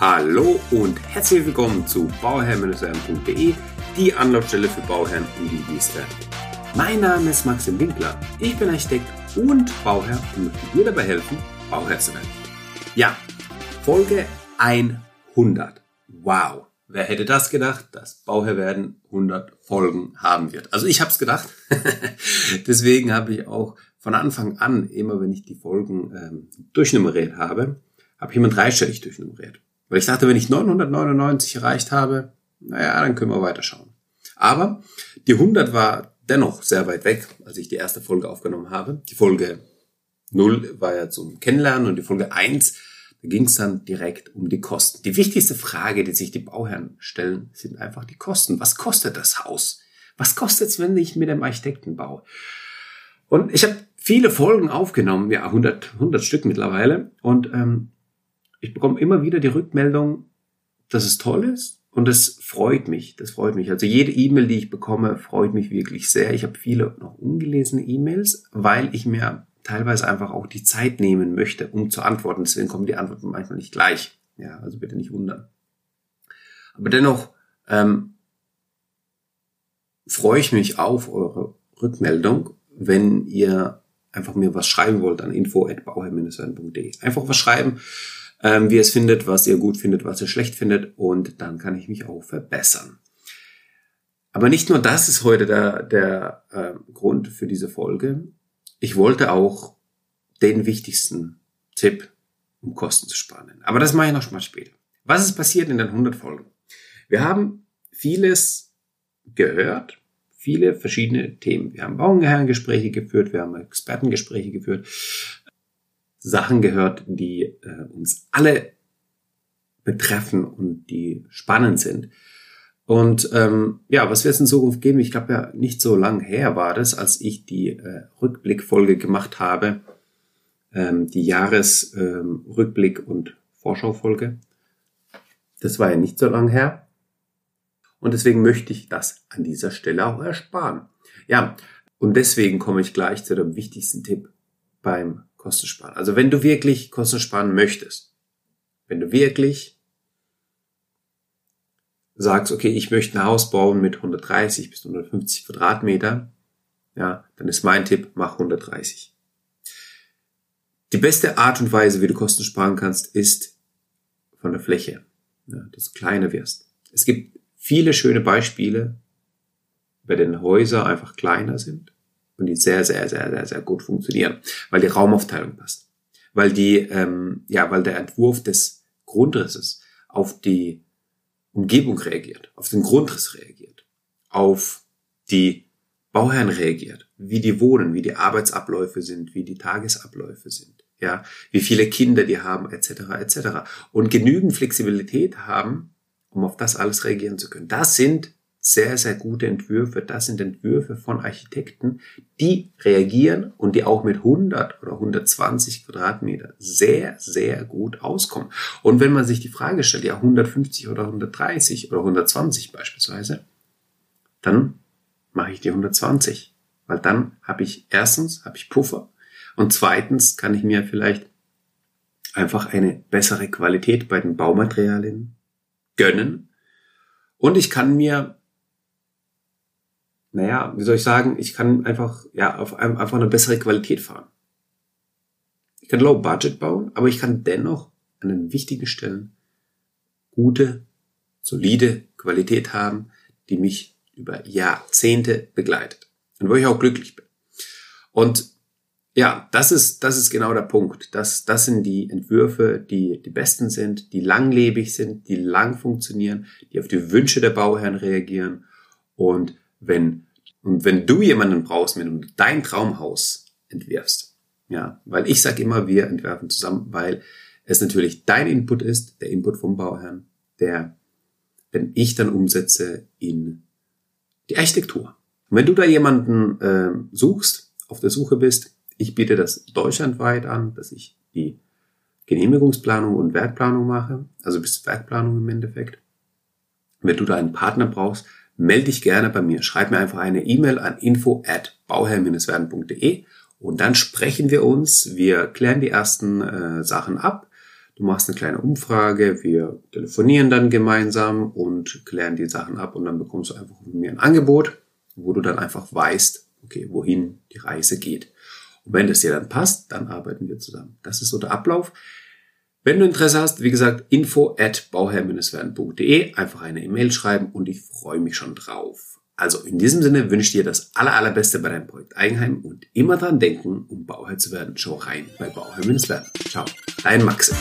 Hallo und herzlich willkommen zu bauherr-werden.de, die Anlaufstelle für Bauherren und die. Mein Name ist Maxim Winkler, ich bin Architekt und Bauherr und möchte dir dabei helfen, Bauherr zu werden. Ja, Folge 100. Wow. Wer hätte das gedacht, dass Bauherr werden 100 Folgen haben wird? Also ich habe es gedacht. Deswegen habe ich auch von Anfang an, immer wenn ich die Folgen ähm, durchnummeriert habe, habe ich immer dreistellig durchnummeriert. Weil ich dachte, wenn ich 999 erreicht habe, naja, dann können wir weiterschauen. Aber die 100 war dennoch sehr weit weg, als ich die erste Folge aufgenommen habe. Die Folge 0 war ja zum Kennenlernen und die Folge 1 da ging es dann direkt um die Kosten. Die wichtigste Frage, die sich die Bauherren stellen, sind einfach die Kosten. Was kostet das Haus? Was kostet es, wenn ich mit dem Architekten baue? Und ich habe viele Folgen aufgenommen, ja 100, 100 Stück mittlerweile. Und ähm, ich bekomme immer wieder die Rückmeldung, dass es toll ist. Und das freut mich. Das freut mich. Also jede E-Mail, die ich bekomme, freut mich wirklich sehr. Ich habe viele noch ungelesene E-Mails, weil ich mir teilweise einfach auch die Zeit nehmen möchte, um zu antworten. Deswegen kommen die Antworten manchmal nicht gleich. Ja, also bitte nicht wundern. Aber dennoch ähm, freue ich mich auf eure Rückmeldung, wenn ihr einfach mir was schreiben wollt an info@bauherr-werden.de. Einfach was schreiben, ähm, wie ihr es findet, was ihr gut findet, was ihr schlecht findet und dann kann ich mich auch verbessern. Aber nicht nur das ist heute der, der äh, Grund für diese Folge ich wollte auch den wichtigsten Tipp, um Kosten zu sparen. Aber das mache ich noch mal später. Was ist passiert in den 100 Folgen? Wir haben vieles gehört, viele verschiedene Themen. Wir haben Bauherrengespräche geführt, wir haben Expertengespräche geführt, Sachen gehört, die äh, uns alle betreffen und die spannend sind. Und ähm, ja, was wird es in Zukunft geben? Ich glaube ja, nicht so lang her war das, als ich die äh, Rückblickfolge gemacht habe, ähm, die Jahresrückblick ähm, und Vorschaufolge. Das war ja nicht so lang her. Und deswegen möchte ich das an dieser Stelle auch ersparen. Ja, und deswegen komme ich gleich zu dem wichtigsten Tipp beim Kostensparen. Also wenn du wirklich Kosten sparen möchtest, wenn du wirklich sagst, okay, ich möchte ein Haus bauen mit 130 bis 150 Quadratmeter, ja, dann ist mein Tipp, mach 130. Die beste Art und Weise, wie du Kosten sparen kannst, ist von der Fläche, ja, dass du kleiner wirst. Es gibt viele schöne Beispiele, bei denen Häuser einfach kleiner sind und die sehr, sehr, sehr, sehr, sehr gut funktionieren, weil die Raumaufteilung passt, weil die, ähm, ja, weil der Entwurf des Grundrisses auf die Umgebung reagiert, auf den Grundriss reagiert, auf die Bauherren reagiert, wie die wohnen, wie die Arbeitsabläufe sind, wie die Tagesabläufe sind, ja, wie viele Kinder die haben, etc., etc. Und genügend Flexibilität haben, um auf das alles reagieren zu können. Das sind sehr, sehr gute Entwürfe. Das sind Entwürfe von Architekten, die reagieren und die auch mit 100 oder 120 Quadratmeter sehr, sehr gut auskommen. Und wenn man sich die Frage stellt, ja 150 oder 130 oder 120 beispielsweise, dann mache ich die 120, weil dann habe ich erstens habe ich Puffer und zweitens kann ich mir vielleicht einfach eine bessere Qualität bei den Baumaterialien gönnen und ich kann mir naja, wie soll ich sagen, ich kann einfach, ja, auf einem, einfach eine bessere Qualität fahren. Ich kann Low Budget bauen, aber ich kann dennoch an den wichtigen Stellen gute, solide Qualität haben, die mich über Jahrzehnte begleitet und wo ich auch glücklich bin. Und ja, das ist, das ist genau der Punkt. Das, das sind die Entwürfe, die die besten sind, die langlebig sind, die lang funktionieren, die auf die Wünsche der Bauherren reagieren und wenn, und wenn du jemanden brauchst, mit dem du dein Traumhaus entwirfst, ja, weil ich sage immer, wir entwerfen zusammen, weil es natürlich dein Input ist, der Input vom Bauherrn, der, wenn ich dann umsetze in die Architektur. Und wenn du da jemanden äh, suchst, auf der Suche bist, ich biete das deutschlandweit an, dass ich die Genehmigungsplanung und Werkplanung mache, also bis Werkplanung im Endeffekt. Wenn du da einen Partner brauchst, melde dich gerne bei mir. Schreib mir einfach eine E-Mail an info at bauherr-werden.de und dann sprechen wir uns. Wir klären die ersten äh, Sachen ab. Du machst eine kleine Umfrage, wir telefonieren dann gemeinsam und klären die Sachen ab und dann bekommst du einfach von mir ein Angebot, wo du dann einfach weißt, okay, wohin die Reise geht. Und wenn das dir dann passt, dann arbeiten wir zusammen. Das ist so der Ablauf. Wenn du Interesse hast, wie gesagt, info at bauherr-werden.de, einfach eine E-Mail schreiben und ich freue mich schon drauf. Also in diesem Sinne wünsche ich dir das aller, allerbeste bei deinem Projekt Eigenheim und immer dran denken, um Bauherr zu werden, schau rein bei Bauherr-werden. Ciao, dein Maxim.